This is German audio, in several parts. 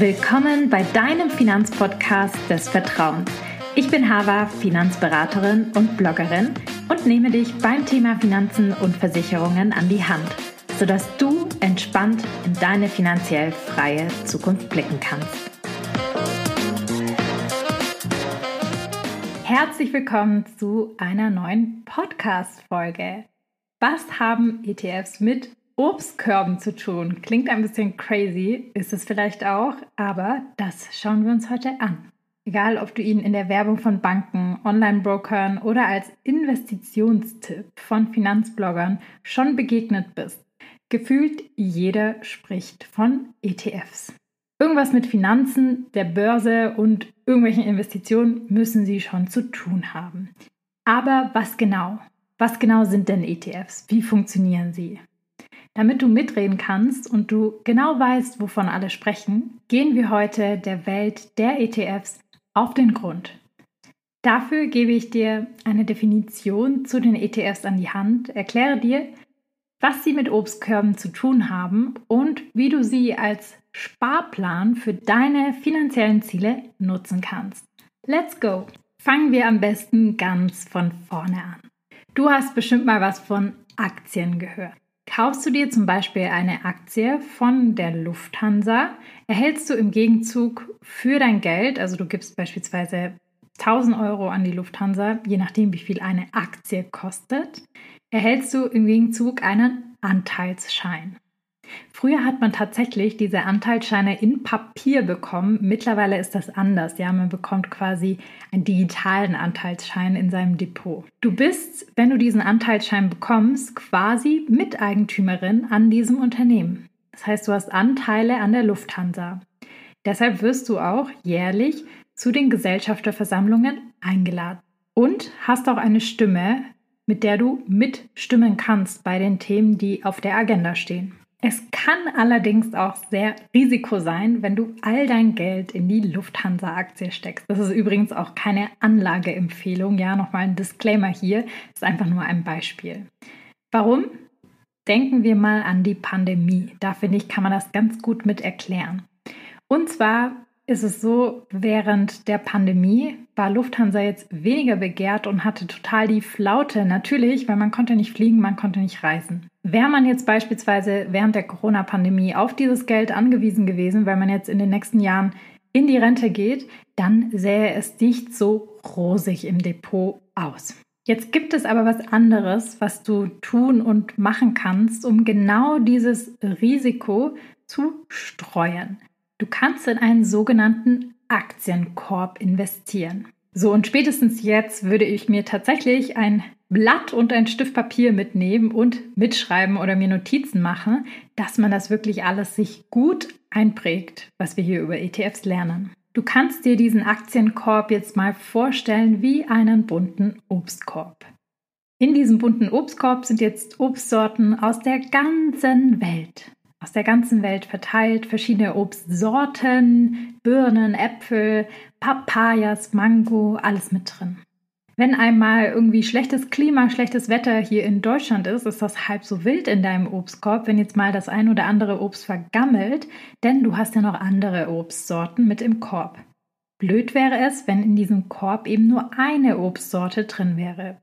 Willkommen bei deinem Finanzpodcast des Vertrauens. Ich bin Hava, Finanzberaterin und Bloggerin und nehme dich beim Thema Finanzen und Versicherungen an die Hand, sodass du entspannt in deine finanziell freie Zukunft blicken kannst. Herzlich willkommen zu einer neuen Podcast-Folge. Was haben ETFs mit Obstkörben zu tun. Klingt ein bisschen crazy, ist es vielleicht auch, aber das schauen wir uns heute an. Egal, ob du ihn in der Werbung von Banken, Online-Brokern oder als Investitionstipp von Finanzbloggern schon begegnet bist. Gefühlt jeder spricht von ETFs. Irgendwas mit Finanzen, der Börse und irgendwelchen Investitionen müssen sie schon zu tun haben. Aber was genau? Was genau sind denn ETFs? Wie funktionieren sie? Damit du mitreden kannst und du genau weißt, wovon alle sprechen, gehen wir heute der Welt der ETFs auf den Grund. Dafür gebe ich dir eine Definition zu den ETFs an die Hand, erkläre dir, was sie mit Obstkörben zu tun haben und wie du sie als Sparplan für deine finanziellen Ziele nutzen kannst. Let's go! Fangen wir am besten ganz von vorne an. Du hast bestimmt mal was von Aktien gehört. Kaufst du dir zum Beispiel eine Aktie von der Lufthansa, erhältst du im Gegenzug für dein Geld, also du gibst beispielsweise 1000 Euro an die Lufthansa, je nachdem wie viel eine Aktie kostet, erhältst du im Gegenzug einen Anteilsschein. Früher hat man tatsächlich diese Anteilsscheine in Papier bekommen. Mittlerweile ist das anders. Ja, man bekommt quasi einen digitalen Anteilsschein in seinem Depot. Du bist, wenn du diesen Anteilsschein bekommst, quasi Miteigentümerin an diesem Unternehmen. Das heißt, du hast Anteile an der Lufthansa. Deshalb wirst du auch jährlich zu den Gesellschafterversammlungen eingeladen und hast auch eine Stimme, mit der du mitstimmen kannst bei den Themen, die auf der Agenda stehen. Es kann allerdings auch sehr Risiko sein, wenn du all dein Geld in die Lufthansa-Aktie steckst. Das ist übrigens auch keine Anlageempfehlung. Ja, nochmal ein Disclaimer hier. Das ist einfach nur ein Beispiel. Warum? Denken wir mal an die Pandemie. Da finde ich, kann man das ganz gut mit erklären. Und zwar ist es so, während der Pandemie war Lufthansa jetzt weniger begehrt und hatte total die Flaute. Natürlich, weil man konnte nicht fliegen, man konnte nicht reisen. Wäre man jetzt beispielsweise während der Corona-Pandemie auf dieses Geld angewiesen gewesen, weil man jetzt in den nächsten Jahren in die Rente geht, dann sähe es nicht so rosig im Depot aus. Jetzt gibt es aber was anderes, was du tun und machen kannst, um genau dieses Risiko zu streuen. Du kannst in einen sogenannten Aktienkorb investieren. So, und spätestens jetzt würde ich mir tatsächlich ein Blatt und ein Stift Papier mitnehmen und mitschreiben oder mir Notizen machen, dass man das wirklich alles sich gut einprägt, was wir hier über ETFs lernen. Du kannst dir diesen Aktienkorb jetzt mal vorstellen wie einen bunten Obstkorb. In diesem bunten Obstkorb sind jetzt Obstsorten aus der ganzen Welt aus der ganzen Welt verteilt, verschiedene Obstsorten, Birnen, Äpfel, Papayas, Mango, alles mit drin. Wenn einmal irgendwie schlechtes Klima, schlechtes Wetter hier in Deutschland ist, ist das halb so wild in deinem Obstkorb, wenn jetzt mal das ein oder andere Obst vergammelt, denn du hast ja noch andere Obstsorten mit im Korb. Blöd wäre es, wenn in diesem Korb eben nur eine Obstsorte drin wäre.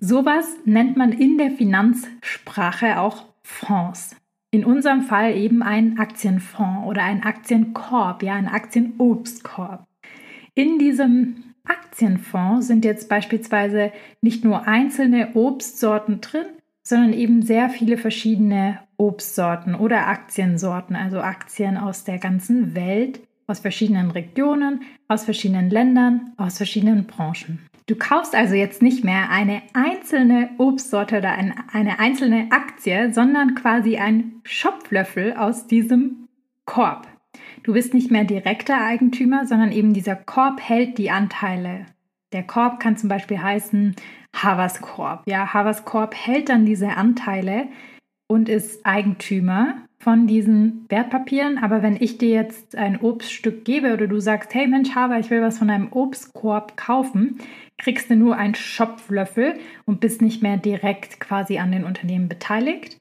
Sowas nennt man in der Finanzsprache auch Fonds. In unserem Fall eben ein Aktienfonds oder ein Aktienkorb, ja, ein Aktienobstkorb. In diesem Aktienfonds sind jetzt beispielsweise nicht nur einzelne Obstsorten drin, sondern eben sehr viele verschiedene Obstsorten oder Aktiensorten, also Aktien aus der ganzen Welt, aus verschiedenen Regionen, aus verschiedenen Ländern, aus verschiedenen Branchen. Du kaufst also jetzt nicht mehr eine einzelne Obstsorte oder ein, eine einzelne Aktie, sondern quasi einen Schopflöffel aus diesem Korb. Du bist nicht mehr direkter Eigentümer, sondern eben dieser Korb hält die Anteile. Der Korb kann zum Beispiel heißen Havas Korb. Ja, Havas Korb hält dann diese Anteile und ist Eigentümer von diesen Wertpapieren. Aber wenn ich dir jetzt ein Obststück gebe oder du sagst, hey Mensch, Haber, ich will was von einem Obstkorb kaufen, kriegst du nur einen Schopflöffel und bist nicht mehr direkt quasi an den Unternehmen beteiligt.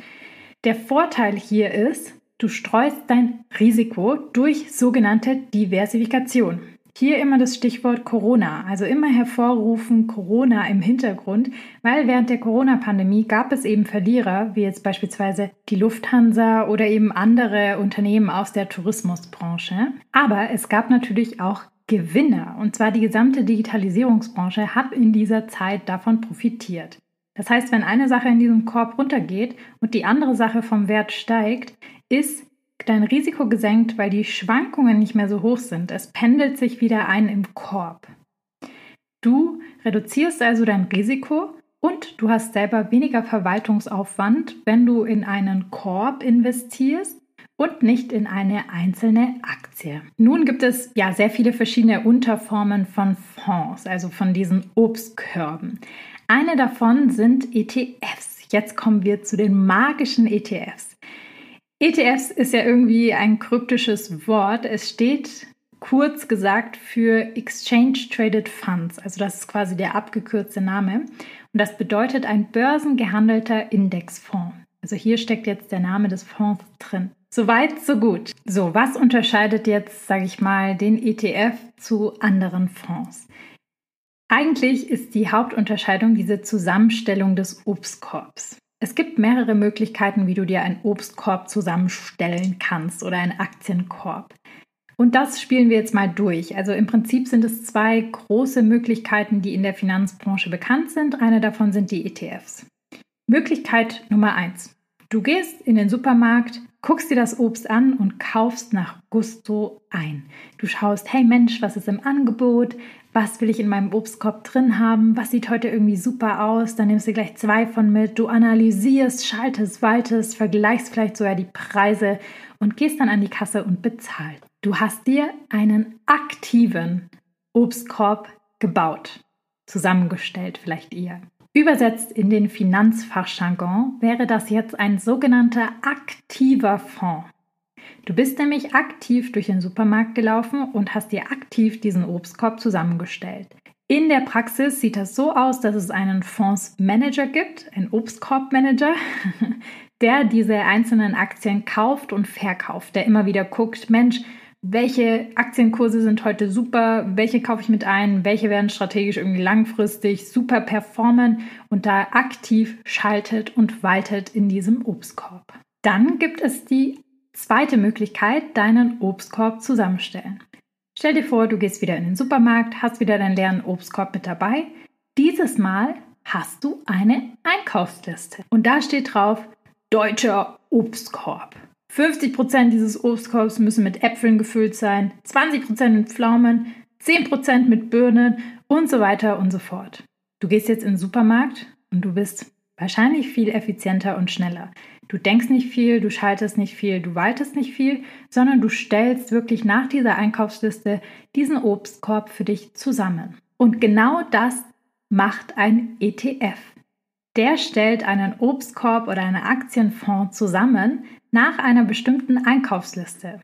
Der Vorteil hier ist, du streust dein Risiko durch sogenannte Diversifikation. Hier immer das Stichwort Corona, also immer hervorrufen Corona im Hintergrund, weil während der Corona-Pandemie gab es eben Verlierer, wie jetzt beispielsweise die Lufthansa oder eben andere Unternehmen aus der Tourismusbranche. Aber es gab natürlich auch Gewinner, und zwar die gesamte Digitalisierungsbranche hat in dieser Zeit davon profitiert. Das heißt, wenn eine Sache in diesem Korb runtergeht und die andere Sache vom Wert steigt, ist dein Risiko gesenkt, weil die Schwankungen nicht mehr so hoch sind. Es pendelt sich wieder ein im Korb. Du reduzierst also dein Risiko und du hast selber weniger Verwaltungsaufwand, wenn du in einen Korb investierst und nicht in eine einzelne Aktie. Nun gibt es ja sehr viele verschiedene Unterformen von Fonds, also von diesen Obstkörben. Eine davon sind ETFs. Jetzt kommen wir zu den magischen ETFs. ETFs ist ja irgendwie ein kryptisches Wort. Es steht kurz gesagt für Exchange Traded Funds. Also das ist quasi der abgekürzte Name. Und das bedeutet ein börsengehandelter Indexfonds. Also hier steckt jetzt der Name des Fonds drin. Soweit, so gut. So, was unterscheidet jetzt, sage ich mal, den ETF zu anderen Fonds? Eigentlich ist die Hauptunterscheidung diese Zusammenstellung des Obstkorbs. Es gibt mehrere Möglichkeiten, wie du dir einen Obstkorb zusammenstellen kannst oder einen Aktienkorb. Und das spielen wir jetzt mal durch. Also im Prinzip sind es zwei große Möglichkeiten, die in der Finanzbranche bekannt sind. Eine davon sind die ETFs. Möglichkeit Nummer eins: Du gehst in den Supermarkt, guckst dir das Obst an und kaufst nach Gusto ein. Du schaust, hey Mensch, was ist im Angebot? was will ich in meinem Obstkorb drin haben, was sieht heute irgendwie super aus, dann nimmst du gleich zwei von mit, du analysierst, schaltest, waltest, vergleichst vielleicht sogar die Preise und gehst dann an die Kasse und bezahlst. Du hast dir einen aktiven Obstkorb gebaut, zusammengestellt vielleicht eher. Übersetzt in den Finanzfachjargon wäre das jetzt ein sogenannter aktiver Fonds. Du bist nämlich aktiv durch den Supermarkt gelaufen und hast dir aktiv diesen Obstkorb zusammengestellt. In der Praxis sieht das so aus, dass es einen Fondsmanager gibt, einen Obstkorbmanager, der diese einzelnen Aktien kauft und verkauft, der immer wieder guckt, Mensch, welche Aktienkurse sind heute super, welche kaufe ich mit ein, welche werden strategisch irgendwie langfristig super performen und da aktiv schaltet und waltet in diesem Obstkorb. Dann gibt es die Zweite Möglichkeit, deinen Obstkorb zusammenstellen. Stell dir vor, du gehst wieder in den Supermarkt, hast wieder deinen leeren Obstkorb mit dabei. Dieses Mal hast du eine Einkaufsliste. Und da steht drauf, deutscher Obstkorb. 50% dieses Obstkorbs müssen mit Äpfeln gefüllt sein, 20% mit Pflaumen, 10% mit Birnen und so weiter und so fort. Du gehst jetzt in den Supermarkt und du bist wahrscheinlich viel effizienter und schneller. Du denkst nicht viel, du schaltest nicht viel, du waltest nicht viel, sondern du stellst wirklich nach dieser Einkaufsliste diesen Obstkorb für dich zusammen. Und genau das macht ein ETF. Der stellt einen Obstkorb oder einen Aktienfonds zusammen nach einer bestimmten Einkaufsliste.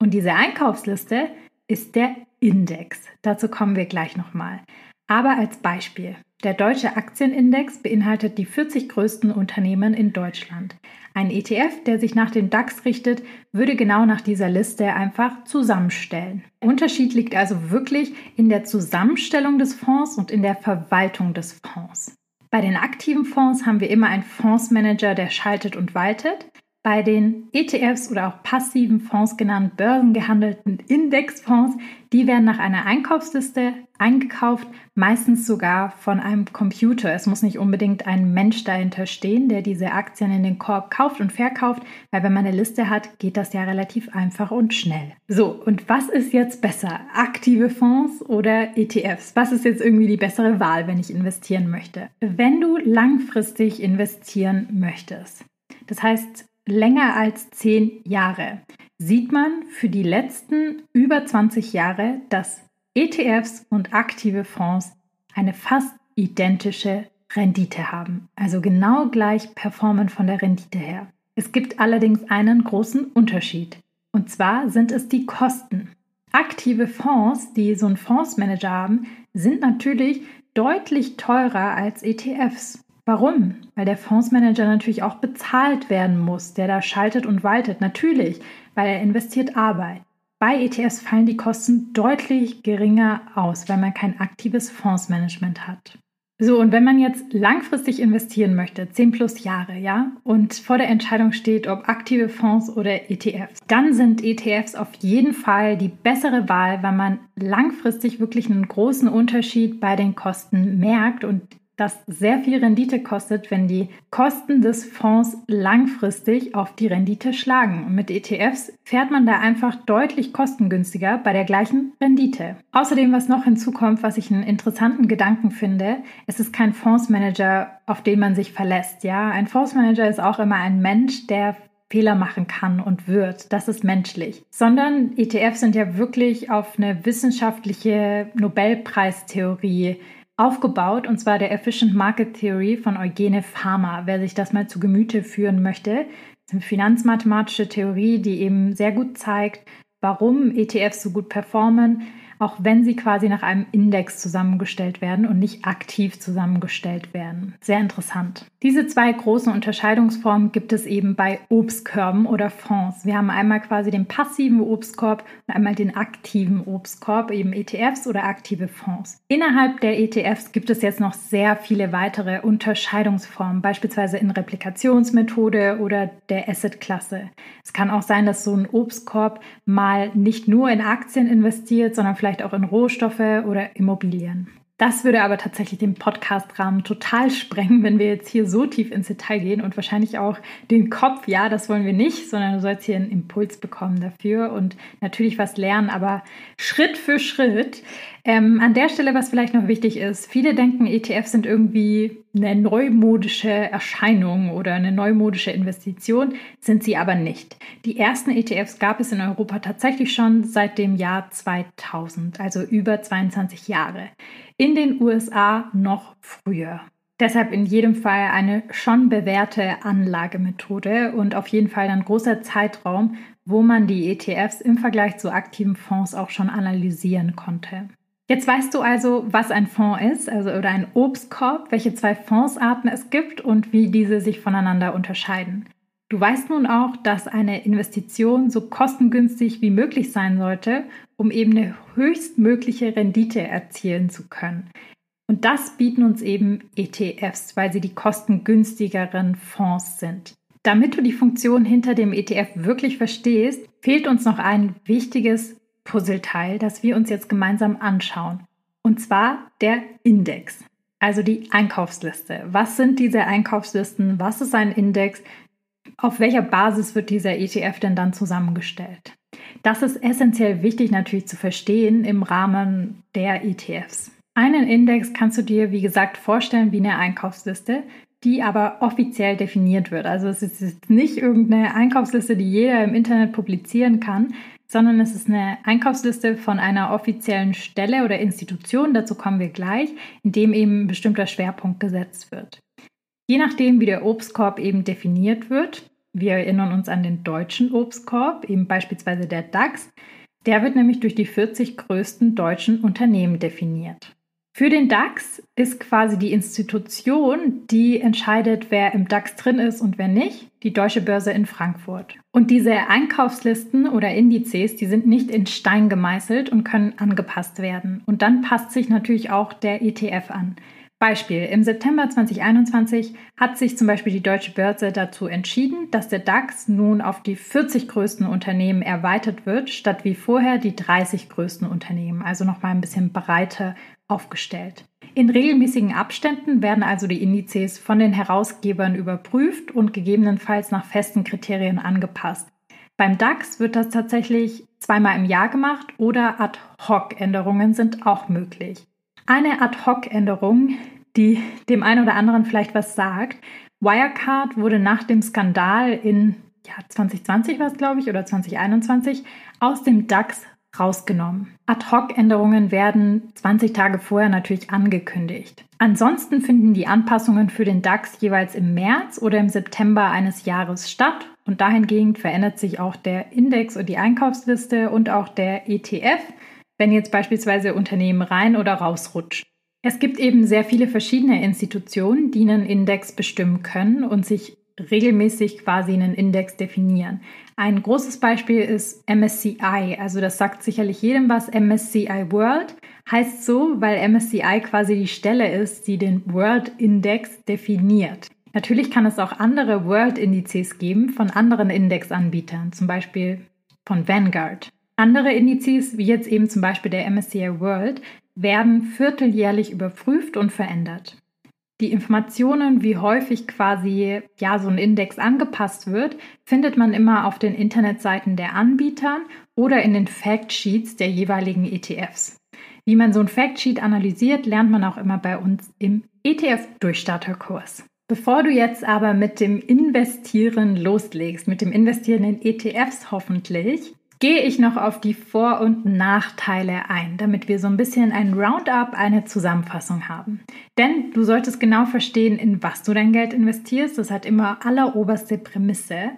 Und diese Einkaufsliste ist der Index. Dazu kommen wir gleich nochmal. Aber als Beispiel. Der deutsche Aktienindex beinhaltet die 40 größten Unternehmen in Deutschland. Ein ETF, der sich nach dem DAX richtet, würde genau nach dieser Liste einfach zusammenstellen. Der Unterschied liegt also wirklich in der Zusammenstellung des Fonds und in der Verwaltung des Fonds. Bei den aktiven Fonds haben wir immer einen Fondsmanager, der schaltet und waltet. Bei den ETFs oder auch passiven Fonds genannt börsengehandelten Indexfonds, die werden nach einer Einkaufsliste eingekauft, meistens sogar von einem Computer. Es muss nicht unbedingt ein Mensch dahinter stehen, der diese Aktien in den Korb kauft und verkauft, weil wenn man eine Liste hat, geht das ja relativ einfach und schnell. So, und was ist jetzt besser? Aktive Fonds oder ETFs? Was ist jetzt irgendwie die bessere Wahl, wenn ich investieren möchte? Wenn du langfristig investieren möchtest, das heißt, länger als zehn Jahre, sieht man für die letzten über 20 Jahre, dass ETFs und aktive Fonds eine fast identische Rendite haben, also genau gleich performen von der Rendite her. Es gibt allerdings einen großen Unterschied, und zwar sind es die Kosten. Aktive Fonds, die so einen Fondsmanager haben, sind natürlich deutlich teurer als ETFs. Warum? Weil der Fondsmanager natürlich auch bezahlt werden muss, der da schaltet und waltet. Natürlich, weil er investiert Arbeit. Bei ETFs fallen die Kosten deutlich geringer aus, weil man kein aktives Fondsmanagement hat. So, und wenn man jetzt langfristig investieren möchte, 10 plus Jahre, ja, und vor der Entscheidung steht, ob aktive Fonds oder ETFs, dann sind ETFs auf jeden Fall die bessere Wahl, weil man langfristig wirklich einen großen Unterschied bei den Kosten merkt und das sehr viel Rendite kostet, wenn die Kosten des Fonds langfristig auf die Rendite schlagen. Und mit ETFs fährt man da einfach deutlich kostengünstiger bei der gleichen Rendite. Außerdem, was noch hinzukommt, was ich einen interessanten Gedanken finde, es ist kein Fondsmanager, auf den man sich verlässt. Ja, ein Fondsmanager ist auch immer ein Mensch, der Fehler machen kann und wird. Das ist menschlich. Sondern ETFs sind ja wirklich auf eine wissenschaftliche Nobelpreistheorie aufgebaut, und zwar der Efficient Market Theory von Eugene Farmer. Wer sich das mal zu Gemüte führen möchte, ist eine finanzmathematische Theorie, die eben sehr gut zeigt, warum ETFs so gut performen, auch wenn sie quasi nach einem Index zusammengestellt werden und nicht aktiv zusammengestellt werden. Sehr interessant. Diese zwei großen Unterscheidungsformen gibt es eben bei Obstkörben oder Fonds. Wir haben einmal quasi den passiven Obstkorb und einmal den aktiven Obstkorb, eben ETFs oder aktive Fonds. Innerhalb der ETFs gibt es jetzt noch sehr viele weitere Unterscheidungsformen, beispielsweise in Replikationsmethode oder der Assetklasse. Es kann auch sein, dass so ein Obstkorb mal nicht nur in Aktien investiert, sondern vielleicht vielleicht auch in Rohstoffe oder Immobilien. Das würde aber tatsächlich den Podcast-Rahmen total sprengen, wenn wir jetzt hier so tief ins Detail gehen und wahrscheinlich auch den Kopf, ja, das wollen wir nicht, sondern du sollst hier einen Impuls bekommen dafür und natürlich was lernen, aber Schritt für Schritt. Ähm, an der Stelle, was vielleicht noch wichtig ist, viele denken, ETFs sind irgendwie eine neumodische Erscheinung oder eine neumodische Investition, sind sie aber nicht. Die ersten ETFs gab es in Europa tatsächlich schon seit dem Jahr 2000, also über 22 Jahre in den USA noch früher. Deshalb in jedem Fall eine schon bewährte Anlagemethode und auf jeden Fall ein großer Zeitraum, wo man die ETFs im Vergleich zu aktiven Fonds auch schon analysieren konnte. Jetzt weißt du also, was ein Fonds ist, also oder ein Obstkorb, welche zwei Fondsarten es gibt und wie diese sich voneinander unterscheiden. Du weißt nun auch, dass eine Investition so kostengünstig wie möglich sein sollte, um eben eine höchstmögliche Rendite erzielen zu können. Und das bieten uns eben ETFs, weil sie die kostengünstigeren Fonds sind. Damit du die Funktion hinter dem ETF wirklich verstehst, fehlt uns noch ein wichtiges Puzzleteil, das wir uns jetzt gemeinsam anschauen. Und zwar der Index, also die Einkaufsliste. Was sind diese Einkaufslisten? Was ist ein Index? Auf welcher Basis wird dieser ETF denn dann zusammengestellt? Das ist essentiell wichtig natürlich zu verstehen im Rahmen der ETFs. Einen Index kannst du dir, wie gesagt, vorstellen wie eine Einkaufsliste, die aber offiziell definiert wird. Also es ist nicht irgendeine Einkaufsliste, die jeder im Internet publizieren kann, sondern es ist eine Einkaufsliste von einer offiziellen Stelle oder Institution, dazu kommen wir gleich, in dem eben ein bestimmter Schwerpunkt gesetzt wird. Je nachdem, wie der Obstkorb eben definiert wird, wir erinnern uns an den deutschen Obstkorb, eben beispielsweise der DAX, der wird nämlich durch die 40 größten deutschen Unternehmen definiert. Für den DAX ist quasi die Institution, die entscheidet, wer im DAX drin ist und wer nicht, die Deutsche Börse in Frankfurt. Und diese Einkaufslisten oder Indizes, die sind nicht in Stein gemeißelt und können angepasst werden. Und dann passt sich natürlich auch der ETF an. Beispiel, im September 2021 hat sich zum Beispiel die Deutsche Börse dazu entschieden, dass der DAX nun auf die 40 größten Unternehmen erweitert wird, statt wie vorher die 30 größten Unternehmen, also nochmal ein bisschen breiter aufgestellt. In regelmäßigen Abständen werden also die Indizes von den Herausgebern überprüft und gegebenenfalls nach festen Kriterien angepasst. Beim DAX wird das tatsächlich zweimal im Jahr gemacht oder Ad-Hoc-Änderungen sind auch möglich. Eine Ad-Hoc-Änderung, die dem einen oder anderen vielleicht was sagt. Wirecard wurde nach dem Skandal in ja, 2020 war es, glaube ich, oder 2021 aus dem DAX rausgenommen. Ad-Hoc-Änderungen werden 20 Tage vorher natürlich angekündigt. Ansonsten finden die Anpassungen für den DAX jeweils im März oder im September eines Jahres statt und dahingehend verändert sich auch der Index und die Einkaufsliste und auch der ETF wenn jetzt beispielsweise Unternehmen rein oder rausrutschen. Es gibt eben sehr viele verschiedene Institutionen, die einen Index bestimmen können und sich regelmäßig quasi einen Index definieren. Ein großes Beispiel ist MSCI, also das sagt sicherlich jedem was. MSCI World heißt so, weil MSCI quasi die Stelle ist, die den World Index definiert. Natürlich kann es auch andere World-Indizes geben von anderen Indexanbietern, zum Beispiel von Vanguard. Andere Indizes, wie jetzt eben zum Beispiel der MSCI World, werden vierteljährlich überprüft und verändert. Die Informationen, wie häufig quasi ja so ein Index angepasst wird, findet man immer auf den Internetseiten der Anbieter oder in den Factsheets der jeweiligen ETFs. Wie man so ein Factsheet analysiert, lernt man auch immer bei uns im ETF-Durchstarterkurs. Bevor du jetzt aber mit dem Investieren loslegst, mit dem Investieren in ETFs hoffentlich, gehe ich noch auf die Vor- und Nachteile ein, damit wir so ein bisschen ein Roundup, eine Zusammenfassung haben. Denn du solltest genau verstehen, in was du dein Geld investierst. Das hat immer alleroberste Prämisse.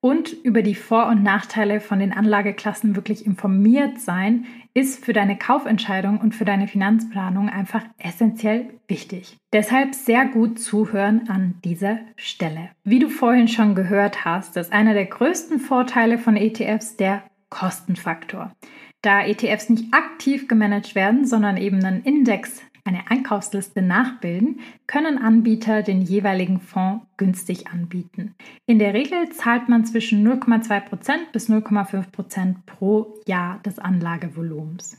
Und über die Vor- und Nachteile von den Anlageklassen wirklich informiert sein, ist für deine Kaufentscheidung und für deine Finanzplanung einfach essentiell wichtig. Deshalb sehr gut zuhören an dieser Stelle. Wie du vorhin schon gehört hast, ist einer der größten Vorteile von ETFs der Kostenfaktor. Da ETFs nicht aktiv gemanagt werden, sondern eben einen Index, eine Einkaufsliste nachbilden, können Anbieter den jeweiligen Fonds günstig anbieten. In der Regel zahlt man zwischen 0,2% bis 0,5% pro Jahr des Anlagevolumens.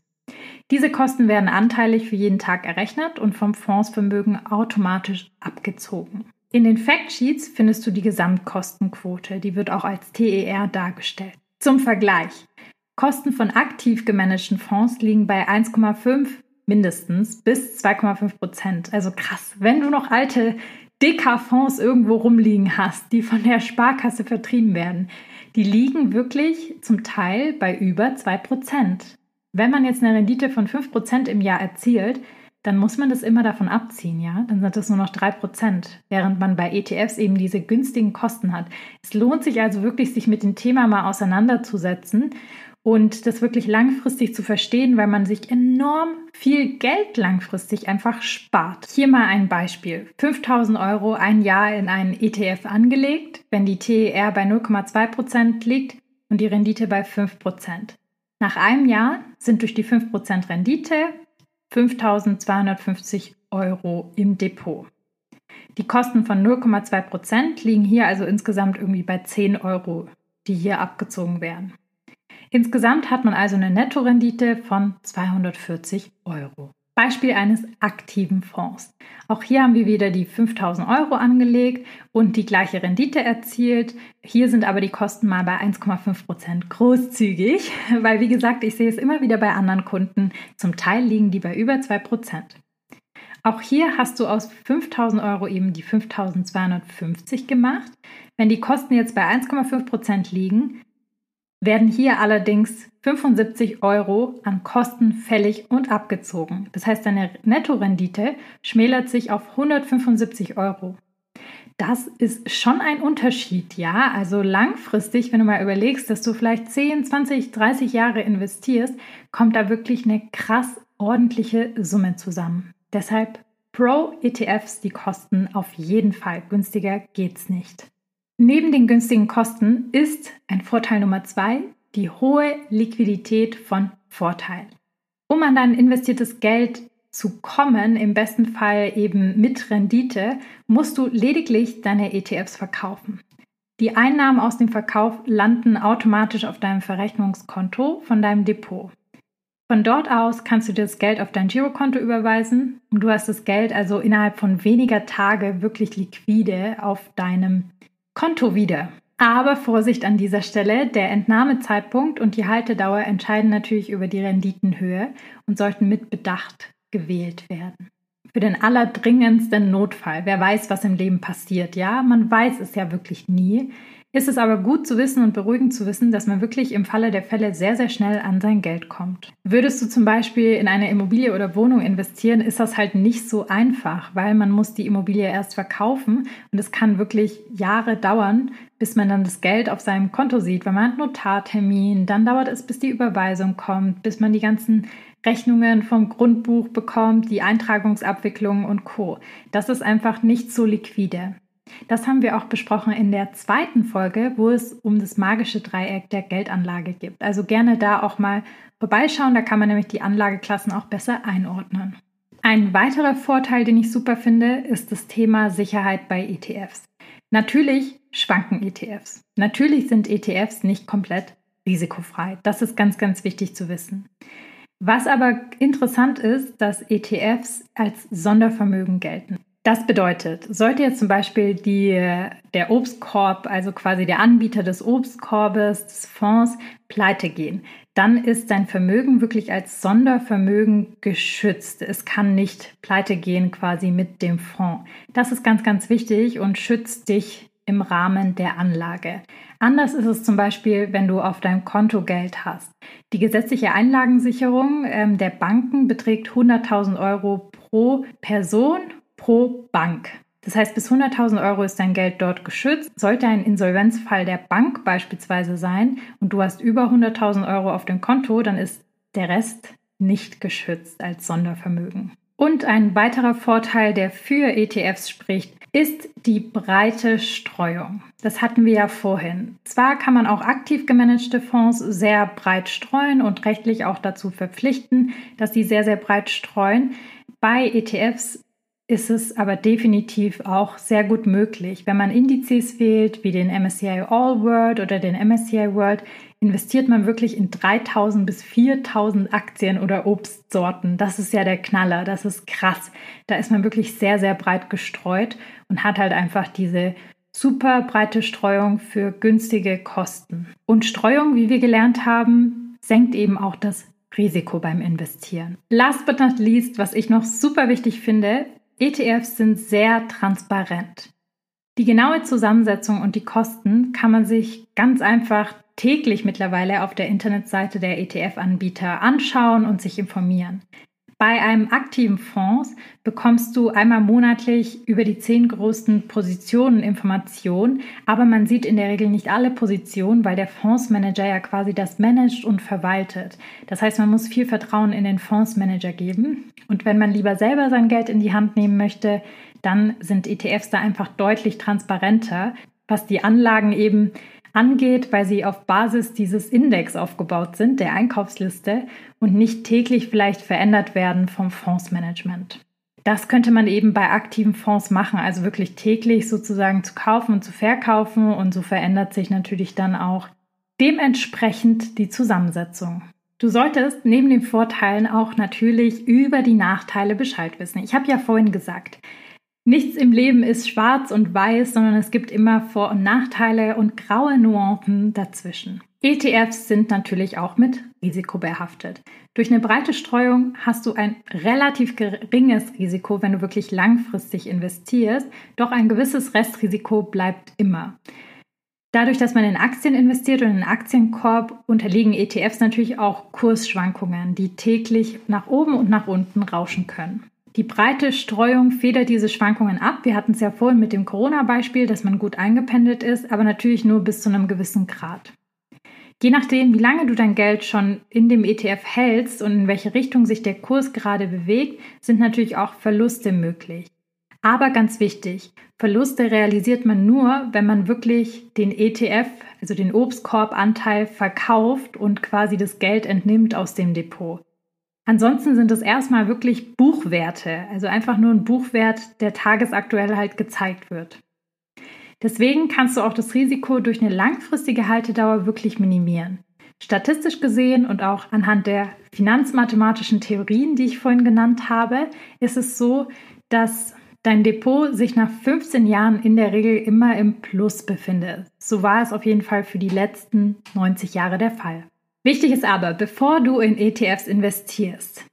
Diese Kosten werden anteilig für jeden Tag errechnet und vom Fondsvermögen automatisch abgezogen. In den Factsheets findest du die Gesamtkostenquote, die wird auch als TER dargestellt. Zum Vergleich. Kosten von aktiv gemanagten Fonds liegen bei 1,5 mindestens bis 2,5 Prozent. Also krass. Wenn du noch alte DK-Fonds irgendwo rumliegen hast, die von der Sparkasse vertrieben werden, die liegen wirklich zum Teil bei über 2 Prozent. Wenn man jetzt eine Rendite von 5 Prozent im Jahr erzielt, dann muss man das immer davon abziehen, ja? Dann sind das nur noch 3%, während man bei ETFs eben diese günstigen Kosten hat. Es lohnt sich also wirklich, sich mit dem Thema mal auseinanderzusetzen und das wirklich langfristig zu verstehen, weil man sich enorm viel Geld langfristig einfach spart. Hier mal ein Beispiel. 5000 Euro ein Jahr in einen ETF angelegt, wenn die TER bei 0,2% liegt und die Rendite bei 5%. Nach einem Jahr sind durch die 5% Rendite 5.250 Euro im Depot. Die Kosten von 0,2 Prozent liegen hier also insgesamt irgendwie bei 10 Euro, die hier abgezogen werden. Insgesamt hat man also eine Nettorendite von 240 Euro. Beispiel eines aktiven Fonds. Auch hier haben wir wieder die 5000 Euro angelegt und die gleiche Rendite erzielt. Hier sind aber die Kosten mal bei 1,5 Prozent großzügig, weil wie gesagt, ich sehe es immer wieder bei anderen Kunden. Zum Teil liegen die bei über 2 Prozent. Auch hier hast du aus 5000 Euro eben die 5250 gemacht. Wenn die Kosten jetzt bei 1,5 Prozent liegen, werden hier allerdings 75 Euro an Kosten fällig und abgezogen. Das heißt, deine Nettorendite schmälert sich auf 175 Euro. Das ist schon ein Unterschied, ja. Also langfristig, wenn du mal überlegst, dass du vielleicht 10, 20, 30 Jahre investierst, kommt da wirklich eine krass ordentliche Summe zusammen. Deshalb Pro-ETFs, die kosten auf jeden Fall. Günstiger geht's nicht. Neben den günstigen Kosten ist ein Vorteil Nummer zwei die hohe Liquidität von Vorteil. Um an dein investiertes Geld zu kommen, im besten Fall eben mit Rendite, musst du lediglich deine ETFs verkaufen. Die Einnahmen aus dem Verkauf landen automatisch auf deinem Verrechnungskonto von deinem Depot. Von dort aus kannst du dir das Geld auf dein Girokonto überweisen und du hast das Geld also innerhalb von weniger Tage wirklich liquide auf deinem Konto wieder. Aber Vorsicht an dieser Stelle, der Entnahmezeitpunkt und die Haltedauer entscheiden natürlich über die Renditenhöhe und sollten mit Bedacht gewählt werden. Für den allerdringendsten Notfall, wer weiß, was im Leben passiert, ja, man weiß es ja wirklich nie, ist es aber gut zu wissen und beruhigend zu wissen, dass man wirklich im Falle der Fälle sehr, sehr schnell an sein Geld kommt. Würdest du zum Beispiel in eine Immobilie oder Wohnung investieren, ist das halt nicht so einfach, weil man muss die Immobilie erst verkaufen und es kann wirklich Jahre dauern, bis man dann das Geld auf seinem Konto sieht, weil man hat Notartermin, dann dauert es, bis die Überweisung kommt, bis man die ganzen Rechnungen vom Grundbuch bekommt, die Eintragungsabwicklung und Co. Das ist einfach nicht so liquide. Das haben wir auch besprochen in der zweiten Folge, wo es um das magische Dreieck der Geldanlage geht. Also gerne da auch mal vorbeischauen, da kann man nämlich die Anlageklassen auch besser einordnen. Ein weiterer Vorteil, den ich super finde, ist das Thema Sicherheit bei ETFs. Natürlich schwanken ETFs. Natürlich sind ETFs nicht komplett risikofrei. Das ist ganz, ganz wichtig zu wissen. Was aber interessant ist, dass ETFs als Sondervermögen gelten. Das bedeutet, sollte jetzt zum Beispiel die, der Obstkorb, also quasi der Anbieter des Obstkorbes, des Fonds, pleite gehen, dann ist dein Vermögen wirklich als Sondervermögen geschützt. Es kann nicht pleite gehen quasi mit dem Fonds. Das ist ganz, ganz wichtig und schützt dich im Rahmen der Anlage. Anders ist es zum Beispiel, wenn du auf deinem Konto Geld hast. Die gesetzliche Einlagensicherung ähm, der Banken beträgt 100.000 Euro pro Person pro Bank. Das heißt, bis 100.000 Euro ist dein Geld dort geschützt. Sollte ein Insolvenzfall der Bank beispielsweise sein und du hast über 100.000 Euro auf dem Konto, dann ist der Rest nicht geschützt als Sondervermögen. Und ein weiterer Vorteil, der für ETFs spricht, ist die breite Streuung. Das hatten wir ja vorhin. Zwar kann man auch aktiv gemanagte Fonds sehr breit streuen und rechtlich auch dazu verpflichten, dass sie sehr, sehr breit streuen. Bei ETFs ist es aber definitiv auch sehr gut möglich. Wenn man Indizes wählt, wie den MSCI All World oder den MSCI World, investiert man wirklich in 3000 bis 4000 Aktien oder Obstsorten. Das ist ja der Knaller, das ist krass. Da ist man wirklich sehr, sehr breit gestreut und hat halt einfach diese super breite Streuung für günstige Kosten. Und Streuung, wie wir gelernt haben, senkt eben auch das Risiko beim Investieren. Last but not least, was ich noch super wichtig finde, ETFs sind sehr transparent. Die genaue Zusammensetzung und die Kosten kann man sich ganz einfach täglich mittlerweile auf der Internetseite der ETF-Anbieter anschauen und sich informieren. Bei einem aktiven Fonds bekommst du einmal monatlich über die zehn größten Positionen Informationen, aber man sieht in der Regel nicht alle Positionen, weil der Fondsmanager ja quasi das managt und verwaltet. Das heißt, man muss viel Vertrauen in den Fondsmanager geben. Und wenn man lieber selber sein Geld in die Hand nehmen möchte, dann sind ETFs da einfach deutlich transparenter, was die Anlagen eben angeht, weil sie auf Basis dieses Index aufgebaut sind, der Einkaufsliste, und nicht täglich vielleicht verändert werden vom Fondsmanagement. Das könnte man eben bei aktiven Fonds machen, also wirklich täglich sozusagen zu kaufen und zu verkaufen und so verändert sich natürlich dann auch dementsprechend die Zusammensetzung. Du solltest neben den Vorteilen auch natürlich über die Nachteile Bescheid wissen. Ich habe ja vorhin gesagt, Nichts im Leben ist schwarz und weiß, sondern es gibt immer Vor- und Nachteile und graue Nuancen dazwischen. ETFs sind natürlich auch mit Risiko behaftet. Durch eine breite Streuung hast du ein relativ geringes Risiko, wenn du wirklich langfristig investierst, doch ein gewisses Restrisiko bleibt immer. Dadurch, dass man in Aktien investiert und in Aktienkorb, unterliegen ETFs natürlich auch Kursschwankungen, die täglich nach oben und nach unten rauschen können. Die breite Streuung federt diese Schwankungen ab. Wir hatten es ja vorhin mit dem Corona-Beispiel, dass man gut eingependelt ist, aber natürlich nur bis zu einem gewissen Grad. Je nachdem, wie lange du dein Geld schon in dem ETF hältst und in welche Richtung sich der Kurs gerade bewegt, sind natürlich auch Verluste möglich. Aber ganz wichtig, Verluste realisiert man nur, wenn man wirklich den ETF, also den Obstkorbanteil, verkauft und quasi das Geld entnimmt aus dem Depot. Ansonsten sind es erstmal wirklich Buchwerte, also einfach nur ein Buchwert, der tagesaktuell halt gezeigt wird. Deswegen kannst du auch das Risiko durch eine langfristige Haltedauer wirklich minimieren. Statistisch gesehen und auch anhand der finanzmathematischen Theorien, die ich vorhin genannt habe, ist es so, dass dein Depot sich nach 15 Jahren in der Regel immer im Plus befindet. So war es auf jeden Fall für die letzten 90 Jahre der Fall. Wichtig ist aber, bevor du in ETFs investierst,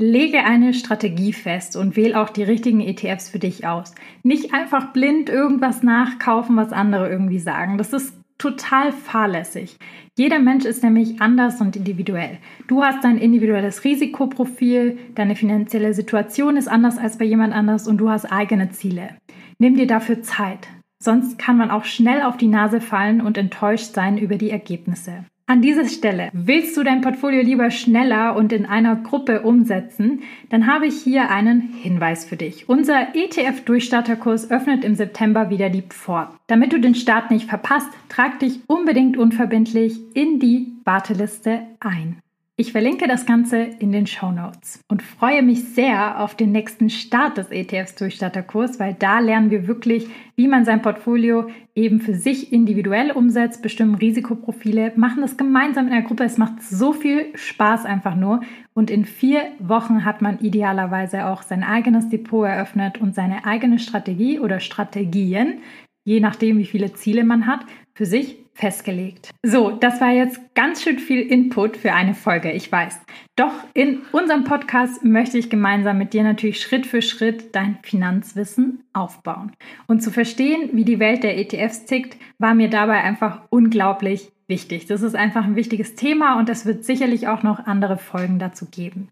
lege eine Strategie fest und wähle auch die richtigen ETFs für dich aus. Nicht einfach blind irgendwas nachkaufen, was andere irgendwie sagen. Das ist total fahrlässig. Jeder Mensch ist nämlich anders und individuell. Du hast dein individuelles Risikoprofil, deine finanzielle Situation ist anders als bei jemand anders und du hast eigene Ziele. Nimm dir dafür Zeit. Sonst kann man auch schnell auf die Nase fallen und enttäuscht sein über die Ergebnisse. An dieser Stelle, willst du dein Portfolio lieber schneller und in einer Gruppe umsetzen, dann habe ich hier einen Hinweis für dich. Unser ETF-Durchstarterkurs öffnet im September wieder die Pforten. Damit du den Start nicht verpasst, trag dich unbedingt unverbindlich in die Warteliste ein. Ich verlinke das Ganze in den Show Notes und freue mich sehr auf den nächsten Start des ETFs Durchstarterkurs, weil da lernen wir wirklich, wie man sein Portfolio eben für sich individuell umsetzt, bestimmen Risikoprofile, machen das gemeinsam in der Gruppe. Es macht so viel Spaß einfach nur. Und in vier Wochen hat man idealerweise auch sein eigenes Depot eröffnet und seine eigene Strategie oder Strategien, je nachdem, wie viele Ziele man hat, für sich festgelegt. So, das war jetzt ganz schön viel Input für eine Folge, ich weiß. Doch in unserem Podcast möchte ich gemeinsam mit dir natürlich Schritt für Schritt dein Finanzwissen aufbauen. Und zu verstehen, wie die Welt der ETFs tickt, war mir dabei einfach unglaublich wichtig. Das ist einfach ein wichtiges Thema und es wird sicherlich auch noch andere Folgen dazu geben.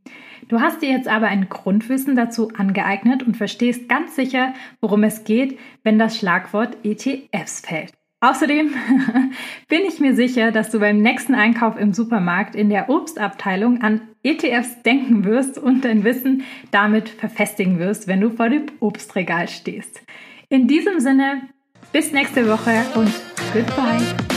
Du hast dir jetzt aber ein Grundwissen dazu angeeignet und verstehst ganz sicher, worum es geht, wenn das Schlagwort ETFs fällt. Außerdem bin ich mir sicher, dass du beim nächsten Einkauf im Supermarkt in der Obstabteilung an ETFs denken wirst und dein Wissen damit verfestigen wirst, wenn du vor dem Obstregal stehst. In diesem Sinne, bis nächste Woche und goodbye.